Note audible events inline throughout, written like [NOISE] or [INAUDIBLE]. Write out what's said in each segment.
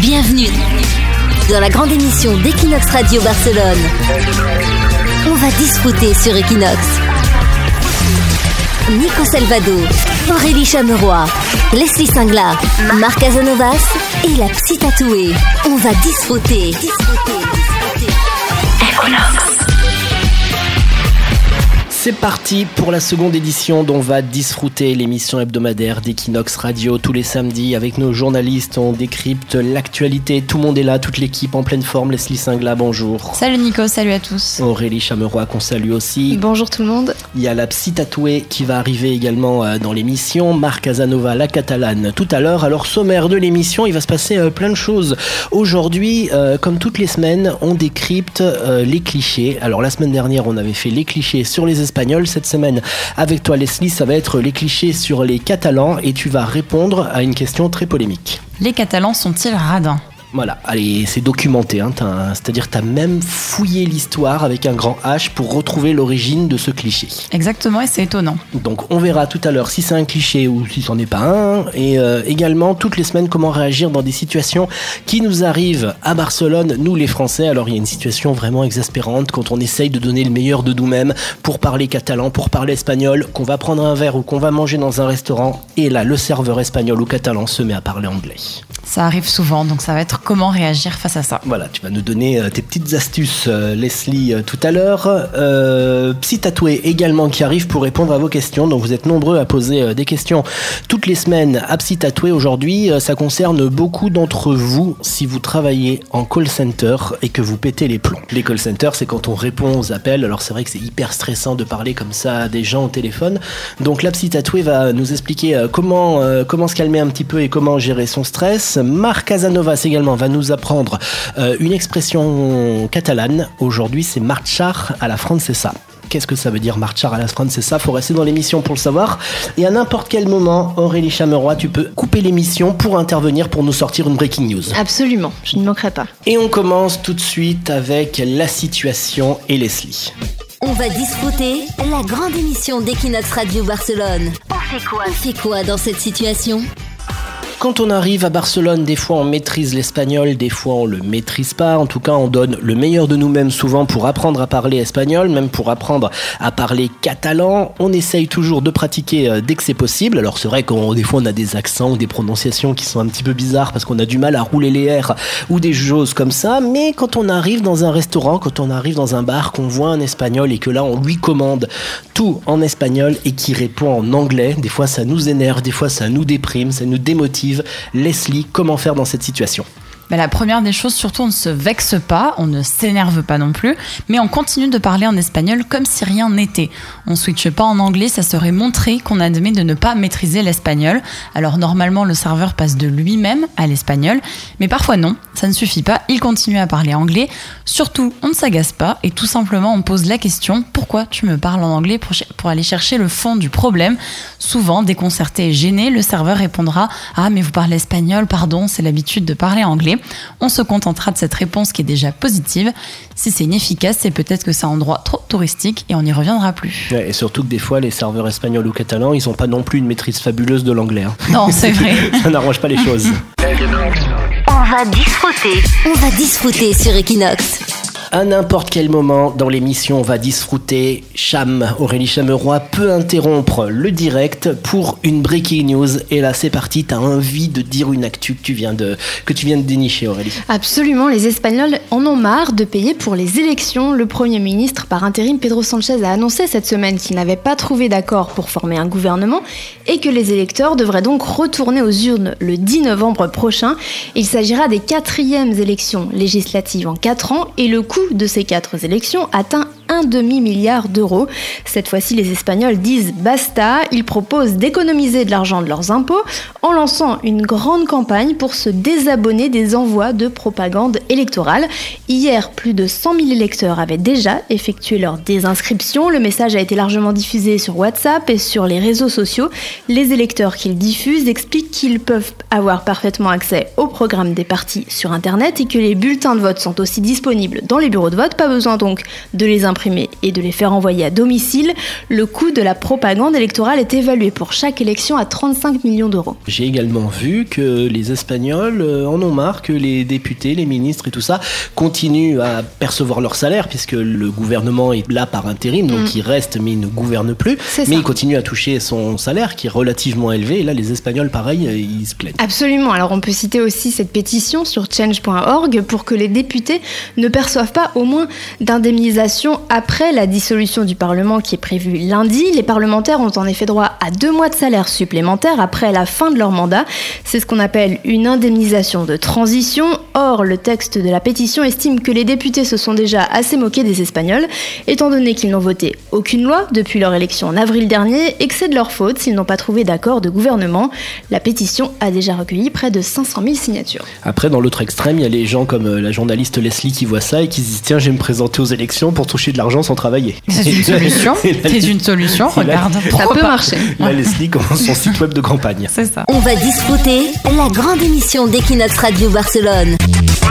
Bienvenue dans la grande émission d'Equinox Radio Barcelone. On va discuter sur Equinox. Nico Salvado, Aurélie Chameroy, Leslie Singla, Marc Casanovas et la psy tatouée. On va disfruter. C'est parti pour la seconde édition dont on va disfruter l'émission hebdomadaire d'Equinox Radio tous les samedis avec nos journalistes. On décrypte l'actualité. Tout le monde est là, toute l'équipe en pleine forme. Leslie Singla, bonjour. Salut Nico, salut à tous. Aurélie Chameroy qu'on salue aussi. Bonjour tout le monde. Il y a la psy tatouée qui va arriver également euh, dans l'émission. Marc Casanova, la catalane, tout à l'heure. Alors, sommaire de l'émission, il va se passer euh, plein de choses. Aujourd'hui, euh, comme toutes les semaines, on décrypte les clichés. Alors, la semaine dernière, on avait fait les clichés sur les Cette semaine, avec toi, Leslie, ça va être les clichés sur les Catalans et tu vas répondre à une question très polémique. Les Catalans sont-ils radins? Voilà, allez, c'est documenté, hein, c'est-à-dire tu as même fouillé l'histoire avec un grand H pour retrouver l'origine de ce cliché. Exactement, et c'est étonnant. Donc on verra tout à l'heure si c'est un cliché ou si c'en est pas un, et euh, également toutes les semaines comment réagir dans des situations qui nous arrivent à Barcelone, nous les Français. Alors il y a une situation vraiment exaspérante quand on essaye de donner le meilleur de nous-mêmes pour parler catalan, pour parler espagnol, qu'on va prendre un verre ou qu'on va manger dans un restaurant, et là le serveur espagnol ou catalan se met à parler anglais. Ça arrive souvent, donc ça va être comment réagir face à ça. Voilà, tu vas nous donner euh, tes petites astuces, euh, Leslie, euh, tout à l'heure. Euh, Psy Tatoué également qui arrive pour répondre à vos questions. Donc vous êtes nombreux à poser des questions toutes les semaines à Psy Tatoué. Aujourd'hui, ça concerne beaucoup d'entre vous si vous travaillez en call center et que vous pétez les plombs. Les call centers, c'est quand on répond aux appels. Alors c'est vrai que c'est hyper stressant de parler comme ça à des gens au téléphone. Donc la Psy va nous expliquer comment, comment se calmer un petit peu et comment gérer son stress. Marc Casanovas également va nous apprendre euh, une expression catalane. Aujourd'hui, c'est marchar à la francesa. Qu'est-ce que ça veut dire marchar à la francesa? Faut rester dans l'émission pour le savoir. Et à n'importe quel moment, Aurélie Chameroy, tu peux couper l'émission pour intervenir pour nous sortir une breaking news. Absolument, je ne manquerai pas. Et on commence tout de suite avec la situation et Leslie. On va discuter la grande émission d'Equinox Radio Barcelone. On fait quoi? On fait quoi dans cette situation? Quand on arrive à Barcelone, des fois on maîtrise l'espagnol, des fois on le maîtrise pas. En tout cas, on donne le meilleur de nous-mêmes souvent pour apprendre à parler espagnol, même pour apprendre à parler catalan. On essaye toujours de pratiquer euh, dès que c'est possible. Alors c'est vrai qu'on des fois on a des accents ou des prononciations qui sont un petit peu bizarres parce qu'on a du mal à rouler les R ou des choses comme ça. Mais quand on arrive dans un restaurant, quand on arrive dans un bar, qu'on voit un espagnol et que là on lui commande tout en espagnol et qui répond en anglais, des fois ça nous énerve, des fois ça nous déprime, ça nous démotive Leslie, comment faire dans cette situation? La première des choses, surtout, on ne se vexe pas, on ne s'énerve pas non plus, mais on continue de parler en espagnol comme si rien n'était. On switche pas en anglais, ça serait montrer qu'on admet de ne pas maîtriser l'espagnol. Alors normalement, le serveur passe de lui-même à l'espagnol, mais parfois non, ça ne suffit pas, il continue à parler anglais. Surtout, on ne s'agace pas et tout simplement on pose la question pourquoi tu me parles en anglais pour aller chercher le fond du problème? Souvent, déconcerté et gêné, le serveur répondra ah mais vous parlez espagnol, pardon, c'est l'habitude de parler anglais. On se contentera de cette réponse qui est déjà positive. Si c'est inefficace, c'est peut-être que c'est un endroit trop touristique et on n'y reviendra plus. et surtout que des fois, les serveurs espagnols ou catalans, ils n'ont pas non plus une maîtrise fabuleuse de l'anglais. Hein. Non, c'est vrai. [LAUGHS] Ça n'arrange pas les choses. On va disfruter. On va disfruter sur Equinox. À n'importe quel moment dans l'émission, on va disfruter. Cham, Aurélie Chameroy peut interrompre le direct pour une breaking news. Et là, c'est parti. T'as envie de dire une actu que tu viens de, que tu viens de dénicher, Aurélie. Absolument. Les Espagnols en ont marre de payer pour les élections. Le Premier ministre par intérim, Pedro Sanchez, a annoncé cette semaine qu'il n'avait pas trouvé d'accord pour former un gouvernement et que les électeurs devraient donc retourner aux urnes le 10 novembre prochain. Il s'agira des quatrièmes élections législatives en quatre ans et le coût de ces quatre élections atteint un demi-milliard d'euros. Cette fois-ci, les Espagnols disent basta. Ils proposent d'économiser de l'argent de leurs impôts en lançant une grande campagne pour se désabonner des envois de propagande électorale. Hier, plus de 100 000 électeurs avaient déjà effectué leur désinscription. Le message a été largement diffusé sur WhatsApp et sur les réseaux sociaux. Les électeurs qu'ils diffusent expliquent qu'ils peuvent avoir parfaitement accès au programme des partis sur Internet et que les bulletins de vote sont aussi disponibles dans les bureaux de vote. Pas besoin donc de les imprimer et de les faire envoyer à domicile, le coût de la propagande électorale est évalué pour chaque élection à 35 millions d'euros. J'ai également vu que les Espagnols euh, en ont marre que les députés, les ministres et tout ça continuent à percevoir leur salaire puisque le gouvernement est là par intérim, donc Mm. il reste mais il ne gouverne plus. Mais ça. il continue à toucher son salaire qui est relativement élevé. Et là, les Espagnols, pareil, euh, ils se plaignent. Absolument. Alors on peut citer aussi cette pétition sur change.org pour que les députés ne perçoivent pas au moins d'indemnisation après la dissolution du Parlement qui est prévue lundi. Les parlementaires ont en effet droit à deux mois de salaire supplémentaire après la fin de leur mandat. C'est ce qu'on appelle une indemnisation de transition. Or, le texte de la pétition estime que les députés se sont déjà assez moqués des Espagnols, étant donné qu'ils n'ont voté aucune loi depuis leur élection en avril dernier et que c'est de leur faute s'ils n'ont pas trouvé d'accord de gouvernement. La pétition a déjà recueilli près de 500 000 signatures. Après, dans l'autre extrême, il y a les gens comme euh, la journaliste Leslie qui voit ça et qui se disent Tiens, je vais me présenter aux élections pour toucher de l'argent sans travailler. [LAUGHS] C'est une solution. C'est une solution. Regarde. Ça peut pas marcher. Là, Leslie [LAUGHS] commence son site web de campagne. C'est ça. On va disfruter la grande émission d'Equinox Radio Barcelone.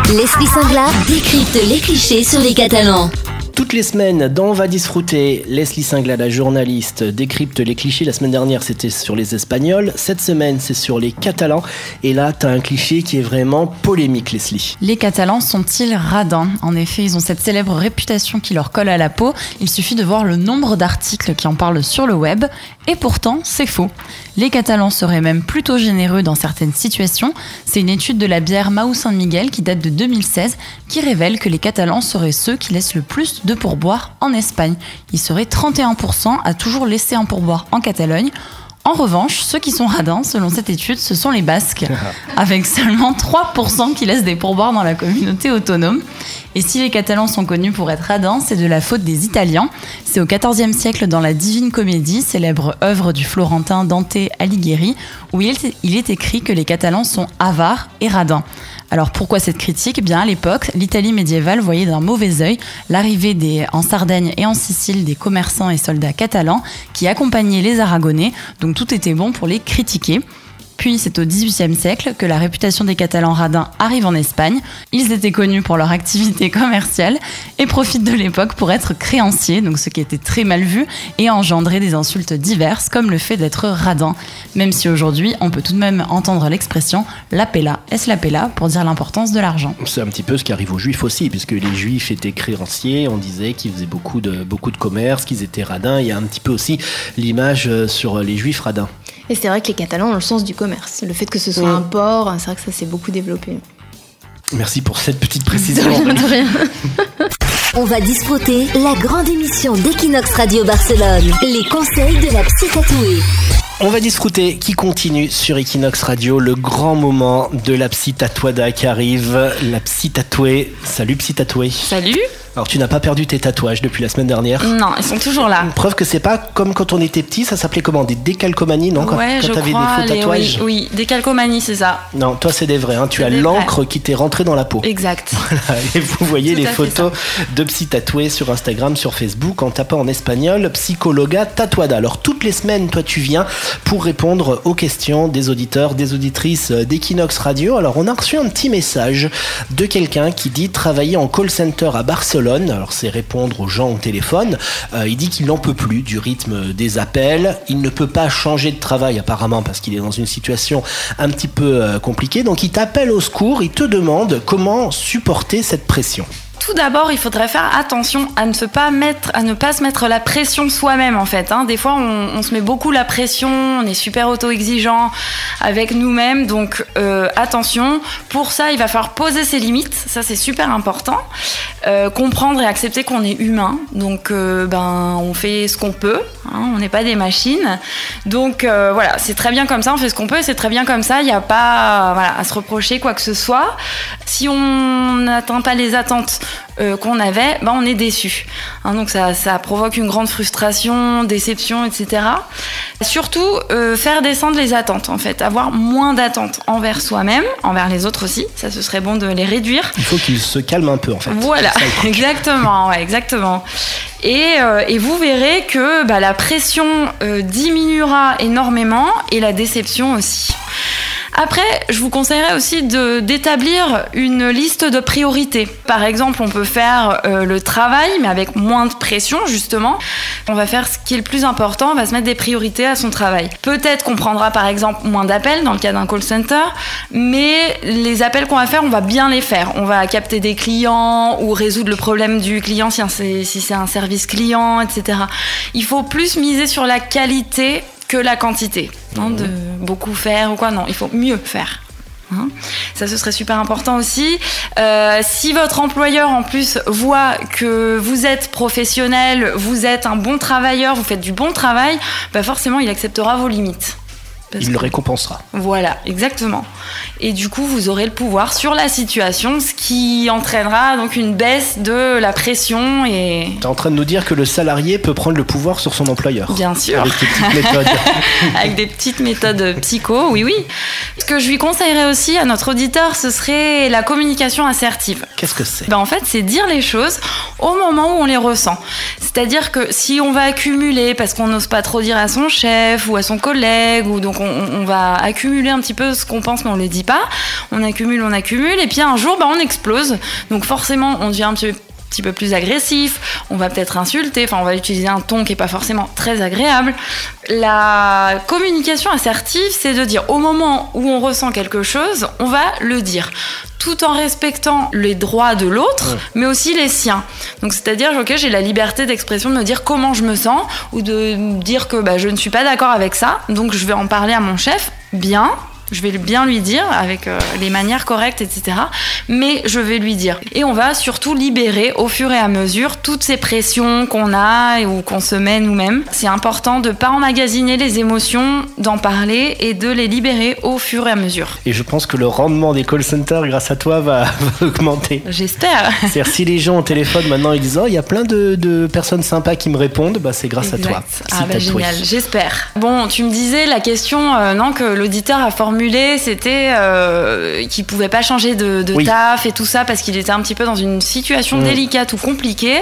Leslie Singla décrypte les clichés sur les Catalans. Toutes les semaines, dans On va disfruter, Leslie Singla, la journaliste, décrypte les clichés. La semaine dernière, c'était sur les Espagnols. Cette semaine, c'est sur les Catalans. Et là, t'as un cliché qui est vraiment polémique, Leslie. Les Catalans sont-ils radins? En effet, ils ont cette célèbre réputation qui leur colle à la peau. Il suffit de voir le nombre d'articles qui en parlent sur le web. Et pourtant, c'est faux. Les Catalans seraient même plutôt généreux dans certaines situations. C'est une étude de la bière Mau San Miguel qui date de 2016 qui révèle que les Catalans seraient ceux qui laissent le plus de pourboire en Espagne. Ils seraient 31% à toujours laisser un pourboire en Catalogne. En revanche, ceux qui sont radins, selon cette étude, ce sont les Basques, [LAUGHS] avec seulement 3% qui laissent des pourboires dans la communauté autonome. Et si les Catalans sont connus pour être radins, c'est de la faute des Italiens. C'est au XIVe siècle dans la Divine Comédie, célèbre œuvre du Florentin Dante Alighieri, où il est, il est écrit que les Catalans sont avares et radins. Alors pourquoi cette critique? Eh Bien à l'époque, l'Italie médiévale voyait d'un mauvais œil l'arrivée en Sardaigne et en Sicile des commerçants et soldats catalans qui accompagnaient les Aragonais, donc tout était bon pour les critiquer. Puis c'est au XVIIIe siècle que la réputation des Catalans radins arrive en Espagne. Ils étaient connus pour leur activité [LAUGHS] commerciale et profitent de l'époque pour être créanciers, donc ce qui était très mal vu et engendrer des insultes diverses comme le fait d'être radin. Même si aujourd'hui on peut tout de même entendre l'expression la pella, est-ce la pella pour dire l'importance de l'argent. C'est un petit peu ce qui arrive aux Juifs aussi, puisque les Juifs étaient créanciers, on disait qu'ils faisaient beaucoup de, beaucoup de commerce, qu'ils étaient radins. Il y a un petit peu aussi l'image euh, sur les Juifs radins. Et c'est vrai que les Catalans ont le sens du commerce. Le fait que ce soit un port, c'est vrai que ça s'est beaucoup développé. Merci pour cette petite De précision. rien, de rien. [LAUGHS] On va disfruter la grande émission d'Equinox Radio Barcelone. Les conseils de la psy tatouée. On va discuter qui continue sur Equinox Radio, le grand moment de la psy tatouada qui arrive. La psy tatouée. Salut psy tatouée. Salut Alors tu n'as pas perdu tes tatouages depuis la semaine dernière Non, ils sont toujours là. Preuve que c'est pas comme quand on était petit, ça s'appelait comment Des décalcomanies, non Quand, ouais, quand je t'avais crois. des faux les- tatouages oui, oui, des calcomanies, c'est ça. Non, toi c'est des vrais, hein. tu as l'encre qui t'est rentrée dans la peau. Exact. [LAUGHS] Et vous voyez Tout les photos de psy tatoués sur Instagram, sur Facebook, en tapant en espagnol Psychologa Tatuada. Alors toutes les semaines, toi tu viens pour répondre aux questions des auditeurs, des auditrices d'Equinox Radio. Alors on a reçu un petit message de quelqu'un qui dit travailler en call center à Barcelone. Alors c'est répondre aux gens au téléphone. Euh, il dit qu'il n'en peut plus du rythme des appels. Il ne peut pas changer de travail apparemment parce qu'il est dans une situation un petit peu euh, compliquée. Donc il t'appelle au secours, il te demande comment supporter cette pression. Tout d'abord, il faudrait faire attention à ne se pas mettre, à ne pas se mettre la pression soi-même en fait. hein. Des fois, on, se met beaucoup la pression, on est super auto-exigeant avec nous-mêmes, donc euh, attention. Pour ça, il va falloir poser ses limites. Ça, c'est super important. Euh, comprendre et accepter qu'on est humain. Donc, euh, ben, on fait ce qu'on peut. hein. on n'est pas des machines. Donc voilà, c'est très bien comme ça. On fait ce qu'on peut. C'est très bien comme ça. Il n'y a pas à se reprocher quoi que ce soit. Si on n'atteint pas les attentes euh, qu'on avait, ben on est déçu. Hein, donc ça, ça provoque une grande frustration, déception, etc. Surtout euh, faire descendre les attentes en fait, avoir moins d'attentes envers soi-même, envers les autres aussi. Ça, ce serait bon de les réduire. Il faut qu'il se calme un peu en fait. Voilà, [LAUGHS] exactement, ouais, exactement. Et, euh, et vous verrez que bah, la pression diminuera énormément et la déception aussi. Après, je vous conseillerais aussi d'établir une liste de priorités. Par exemple, on peut faire euh, le travail, mais avec moins de pression, justement. On va faire ce qui est le plus important, on va se mettre des priorités à son travail. Peut-être qu'on prendra par exemple moins d'appels dans le cas d'un call center, mais les appels qu'on va faire, on va bien les faire. On va capter des clients ou résoudre le problème du client si c'est un service client, etc. Il faut plus miser sur la qualité que la quantité. Hein, de beaucoup faire ou quoi. Non, il faut mieux faire. Hein. Ça, ce serait super important aussi. Euh, si votre employeur, en plus, voit que vous êtes professionnel, vous êtes un bon travailleur, vous faites du bon travail, bah forcément, il acceptera vos limites il le récompensera. Voilà, exactement. Et du coup, vous aurez le pouvoir sur la situation, ce qui entraînera donc une baisse de la pression et. Tu es en train de nous dire que le salarié peut prendre le pouvoir sur son employeur. Bien sûr. Avec des petites [LAUGHS] méthodes. avec des petites méthodes psycho, oui, oui. Ce que je lui conseillerais aussi à notre auditeur, ce serait la communication assertive. Qu'est-ce que c'est? Ben, En fait, c'est dire les choses au moment où on les ressent. C'est-à-dire que si on va accumuler parce qu'on n'ose pas trop dire à son chef ou à son collègue, ou donc on, va accumuler un petit peu ce qu'on pense mais on ne le dit pas, on accumule, on accumule, et puis un jour, ben, on explose. Donc forcément, on devient un petit peu petit peu plus agressif, on va peut-être insulter, enfin on va utiliser un ton qui n'est pas forcément très agréable. La communication assertive, c'est de dire au moment où on ressent quelque chose, on va le dire tout en respectant les droits de l'autre, mais aussi les siens. Donc c'est-à-dire, ok, j'ai la liberté d'expression de me dire comment je me sens ou de dire que bah, je ne suis pas d'accord avec ça, donc je vais en parler à mon chef. Bien, je vais bien lui dire avec euh, les manières correctes, etc. Mais je vais lui dire. Et on va surtout libérer au fur et à mesure toutes ces pressions qu'on a ou qu'on se met nous-mêmes. C'est important de pas emmagasiner les émotions, d'en parler et de les libérer au fur et à mesure. Et je pense que le rendement des call centers grâce à toi va, [LAUGHS] augmenter. J'espère. C'est-à-dire si les gens au téléphone maintenant ils disent oh il y a plein de, personnes sympas qui me répondent, bah c'est grâce à toi. Ah bah génial, j'espère. Bon, tu me disais la question euh, non que l'auditeur a formulé c'était euh, qu'il pouvait pas changer de, taf et tout ça parce qu'il était un petit peu dans une situation mm. délicate ou compliquée.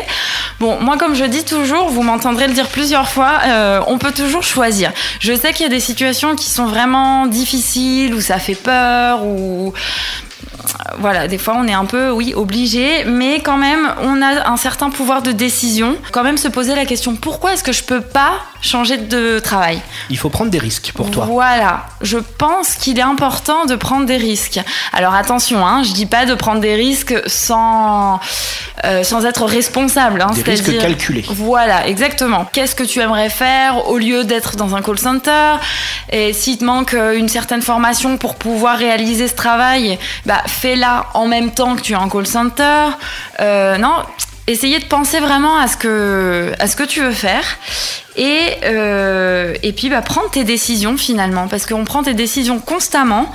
Bon, moi, comme je dis toujours, vous m'entendrez le dire plusieurs fois, euh, on peut toujours choisir. Je sais qu'il y a des situations qui sont vraiment difficiles, où ça fait peur, ou voilà, des fois on est un peu, oui, obligé, mais quand même on a un certain pouvoir de décision. Quand même se poser la question pourquoi est-ce que je peux pas changer de travail? Il faut prendre des risques pour toi. Voilà, je pense qu'il est important de prendre des risques. Alors attention, hein, je dis pas de prendre des risques sans euh, sans être responsable. Hein, des risques calculés. Voilà, exactement. Qu'est-ce que tu aimerais faire au lieu d'être dans un call center? Et s'il te manque euh, une certaine formation pour pouvoir réaliser ce travail, bah fais-la en même temps que tu es en call center. Euh, non, essayez de penser vraiment à ce que, à ce que tu veux faire. Et, euh, et puis bah, prendre tes décisions finalement, parce qu'on prend tes décisions constamment.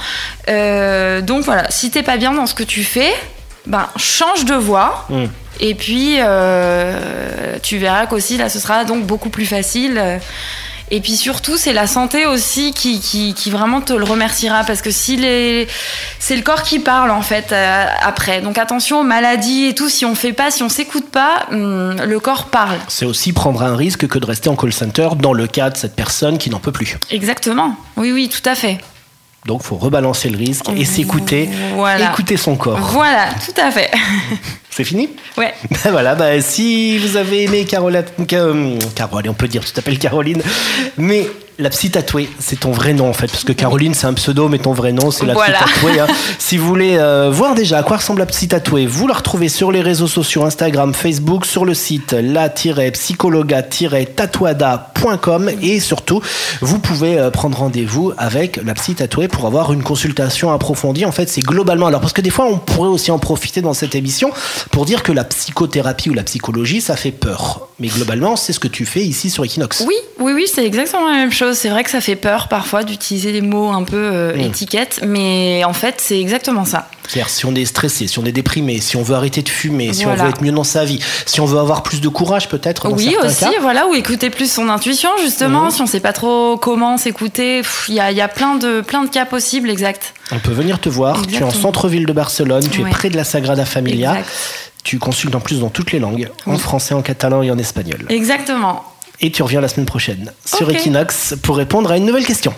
Euh, donc voilà, si t'es pas bien dans ce que tu fais, ben change de voie. Mmh. Et puis tu verras qu'aussi là, ce sera donc beaucoup plus facile. Et puis surtout, c'est la santé aussi qui, qui, vraiment te le remerciera parce que si les... c'est le corps qui parle en fait euh, après. Donc attention aux maladies et tout. Si on fait pas, si on s'écoute pas, hum, le corps parle. C'est aussi prendre un risque que de rester en call center dans le cas de cette personne qui n'en peut plus. Exactement. Oui, oui, tout à fait. Donc, faut rebalancer le risque et s'écouter, écouter son corps. Voilà, tout à fait. [LAUGHS] C'est fini Ouais. [LAUGHS] Ben voilà, ben si vous avez aimé Caroline, euh, Caroline, on peut dire, tu t'appelles Caroline, mais la psy tatouée, c'est ton vrai nom en fait, parce que Caroline c'est un pseudo, mais ton vrai nom c'est la psy tatouée. Hein. [LAUGHS] si vous voulez euh, voir déjà à quoi ressemble la psy tatouée, vous la retrouvez sur les réseaux sociaux Instagram, Facebook, sur le site la-psychologa-tatouada.com et surtout, vous pouvez euh, prendre rendez-vous avec la psy tatouée pour avoir une consultation approfondie. En fait, c'est globalement, alors parce que des fois on pourrait aussi en profiter dans cette émission pour dire que la psychothérapie ou la psychologie ça fait peur. Mais globalement, c'est ce que tu fais ici sur Equinox. Oui, oui, oui, c'est exactement la même chose. C'est vrai que ça fait peur parfois d'utiliser des mots un peu euh, mm. étiquettes, mais en fait, c'est exactement ça. C'est-à-dire, si on est stressé, si on est déprimé, si on veut arrêter de fumer, si on veut être mieux dans sa vie, si on veut avoir plus de courage peut-être. Oui, aussi, voilà, ou écouter plus son intuition, justement, mm. si on sait pas trop comment s'écouter. Il y a, plein, de, plein de cas possibles, exact. On peut venir te voir. Tu es en centre-ville de Barcelone, tu es près de la Sagrada Familia. Tu consultes en plus dans toutes les langues, en français, en catalan et en espagnol. Exactement. Et tu reviens la semaine prochaine sur. Equinox pour répondre à une nouvelle question.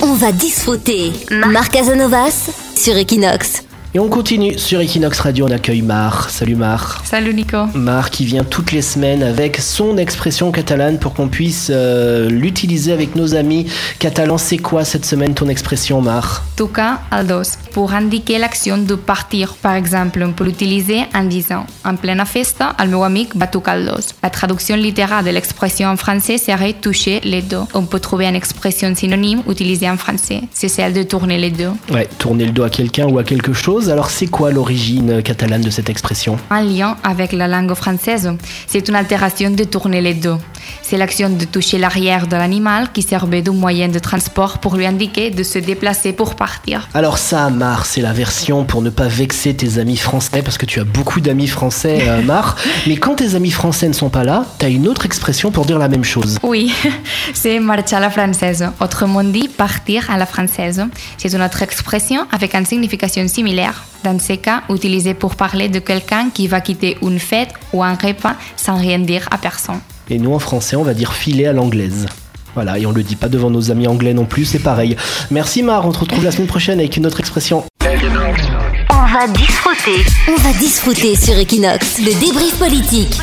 On va disfruter. Marc Casanovas sur Equinox. Et on continue sur Equinox Radio, on accueille Mar. Salut Mar. Salut Nico. Mar qui vient toutes les semaines avec son expression catalane pour qu'on puisse euh, l'utiliser avec nos amis catalans. C'est quoi cette semaine ton expression Mar? Tocar al dos pour indiquer l'action de partir. Par exemple, on peut l'utiliser en disant En pleine festa, el meu amic va tocar el dos. La traduction littérale de l'expression en français serait toucher les dos. On peut trouver une expression synonyme utilisée en français. C'est celle de tourner les dos. Ouais, tourner le dos à quelqu'un ou à quelque chose. Alors c'est quoi l'origine catalane de cette expression? En lien avec la langue française, c'est une altération de tourner les dos. C'est l'action de toucher l'arrière de l'animal qui servait de moyen de transport pour lui indiquer de se déplacer pour partir. Alors ça, Mar, c'est la version pour ne pas vexer tes amis français, parce que tu as beaucoup d'amis français, euh, Mar. [LAUGHS] Mais quand tes amis français ne sont pas là, t'as une autre expression pour dire la même chose. Oui, [LAUGHS] c'est marcher à la française. Autrement dit, partir à la française. C'est une autre expression avec une signification similaire. Dans ces cas, utilisée pour parler de quelqu'un qui va quitter une fête ou un repas sans rien dire à personne. Et nous, en français, on va dire filer à l'anglaise. Voilà, et on le dit pas devant nos amis anglais non plus, c'est pareil. Merci Mar, on te retrouve la semaine prochaine avec une autre expression. On va disfruter. On va disfruter sur Equinox. Le débrief politique.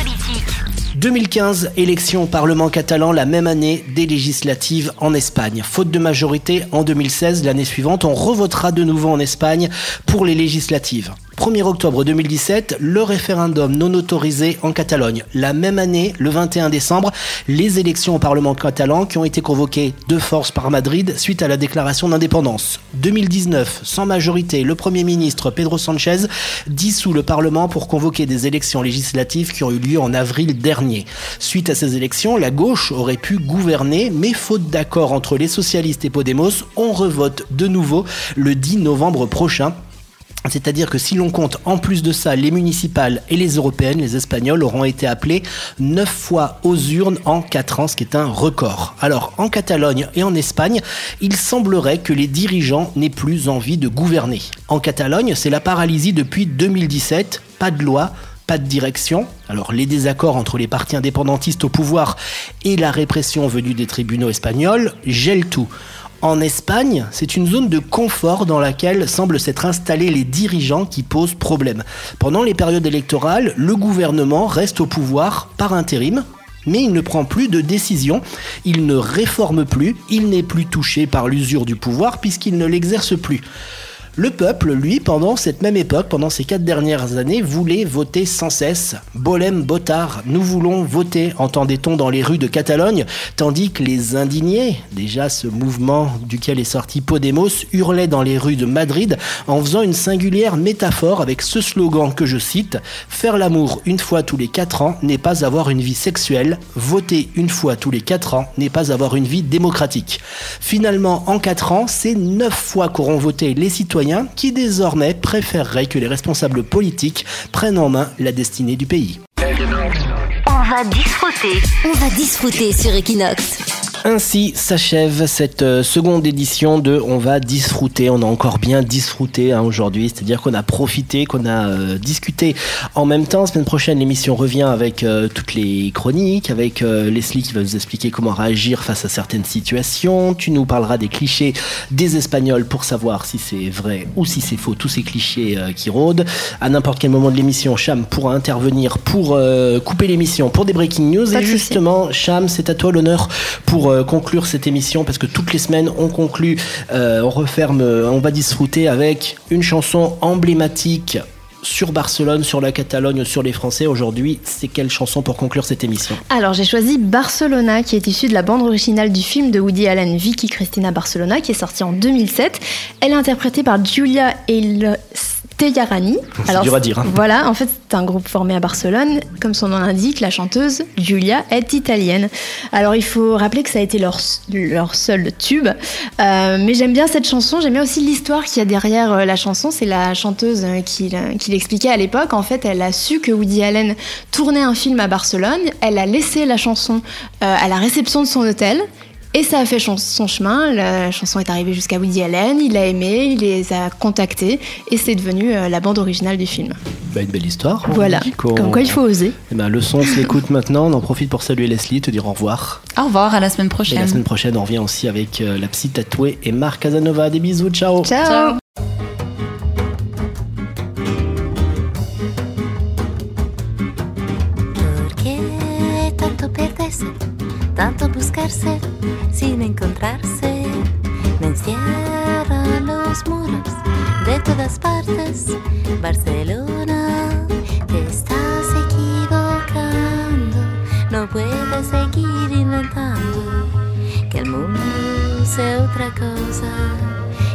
2015, élection au Parlement catalan la même année des législatives en Espagne. Faute de majorité en 2016, l'année suivante, on revotera de nouveau en Espagne pour les législatives. 1er octobre 2017, le référendum non autorisé en Catalogne. La même année, le 21 décembre, les élections au Parlement catalan qui ont été convoquées de force par Madrid suite à la déclaration d'indépendance. 2019, sans majorité, le Premier ministre Pedro Sanchez dissout le Parlement pour convoquer des élections législatives qui ont eu lieu en avril dernier. Suite à ces élections, la gauche aurait pu gouverner, mais faute d'accord entre les socialistes et Podemos, on revote de nouveau le 10 novembre prochain. C'est-à-dire que si l'on compte en plus de ça les municipales et les européennes, les espagnols auront été appelés neuf fois aux urnes en quatre ans, ce qui est un record. Alors en Catalogne et en Espagne, il semblerait que les dirigeants n'aient plus envie de gouverner. En Catalogne, c'est la paralysie depuis 2017, pas de loi, pas de direction. Alors les désaccords entre les partis indépendantistes au pouvoir et la répression venue des tribunaux espagnols gèlent tout. En Espagne, c'est une zone de confort dans laquelle semblent s'être installés les dirigeants qui posent problème. Pendant les périodes électorales, le gouvernement reste au pouvoir par intérim, mais il ne prend plus de décision, il ne réforme plus, il n'est plus touché par l'usure du pouvoir puisqu'il ne l'exerce plus. Le peuple, lui, pendant cette même époque, pendant ces quatre dernières années, voulait voter sans cesse. Bolem Botard, nous voulons voter, entendait-on dans les rues de Catalogne, tandis que les indignés, déjà ce mouvement duquel est sorti Podemos, hurlaient dans les rues de Madrid en faisant une singulière métaphore avec ce slogan que je cite Faire l'amour une fois tous les quatre ans n'est pas avoir une vie sexuelle, voter une fois tous les quatre ans n'est pas avoir une vie démocratique. Finalement, en quatre ans, c'est neuf fois qu'auront voté les citoyens qui désormais préféreraient que les responsables politiques prennent en main la destinée du pays. On va disfruter. On va disfruter sur Equinox. Ainsi s'achève cette euh, seconde édition de On va disfruter. On a encore bien disfruté hein, aujourd'hui, c'est-à-dire qu'on a profité, qu'on a euh, discuté en même temps. Semaine prochaine, l'émission revient avec euh, toutes les chroniques, avec euh, Leslie qui va nous expliquer comment réagir face à certaines situations. Tu nous parleras des clichés des Espagnols pour savoir si c'est vrai ou si c'est faux, tous ces clichés euh, qui rôdent. À n'importe quel moment de l'émission, Cham pourra intervenir pour euh, couper l'émission pour des breaking news. Pas Et justement, Cham, c'est à toi l'honneur pour euh, conclure cette émission parce que toutes les semaines on conclut, euh, on referme, euh, on va disfruter avec une chanson emblématique sur Barcelone, sur la Catalogne, sur les Français. Aujourd'hui, c'est quelle chanson pour conclure cette émission? Alors j'ai choisi Barcelona qui est issue de la bande originale du film de Woody Allen Vicky Cristina Barcelona qui est sorti en 2007. Elle est interprétée par Giulia El Teyarani. C'est dur à dire, hein. Voilà, en fait c'est un groupe formé à Barcelone. Comme son nom l'indique, la chanteuse Giulia est italienne. Alors il faut rappeler que ça a été leur, leur seul tube. Euh, mais j'aime bien cette chanson, j'aime bien aussi l'histoire qu'il y a derrière euh, la chanson. C'est la chanteuse euh, qui, qui l'expliquait à l'époque. En fait, elle a su que Woody Allen tournait un film à Barcelone. Elle a laissé la chanson à la réception de son hôtel. Et ça a fait son chemin. La chanson est arrivée jusqu'à Woody Allen. Il l'a aimé, il les a contactés et c'est devenu euh, la bande originale du film. Bah, une belle histoire. Voilà. Comme quoi il faut oser. Eh ben, le son, on s'écoute maintenant. On en profite pour saluer Leslie, te dire au revoir. Au revoir, à la semaine prochaine. Et la semaine prochaine, on revient aussi avec euh, la psy tatouée et Marc Casanova. Des bisous, ciao. Ciao. ciao. Tanto buscarse sin encontrarse. Me encierra los muros de todas partes. Barcelona, te estás equivocando. No puedes seguir inventando que el mundo sea otra cosa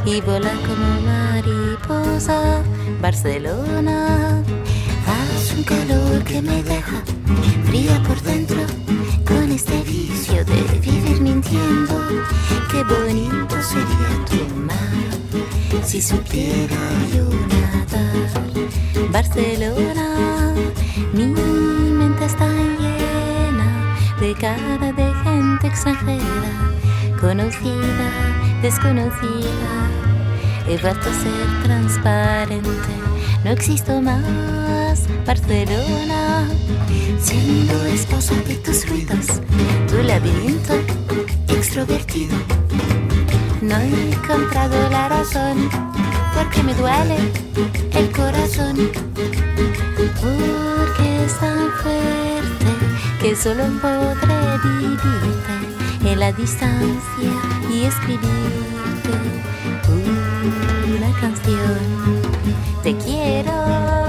y volar como mariposa. Barcelona, haz un calor que me deja fría por dentro vicio de vivir mintiendo. Qué bonito sería tu mar si supiera yo nadar. Barcelona, mi mente está llena de cara de gente extranjera, conocida, desconocida. He vuelto a ser transparente, no existo más. Barcelona siendo esposa de tus ruidos, tu laberinto extrovertido. No he encontrado la razón, porque me duele el corazón, porque es tan fuerte que solo podré vivirte en la distancia y escribirte una canción te quiero.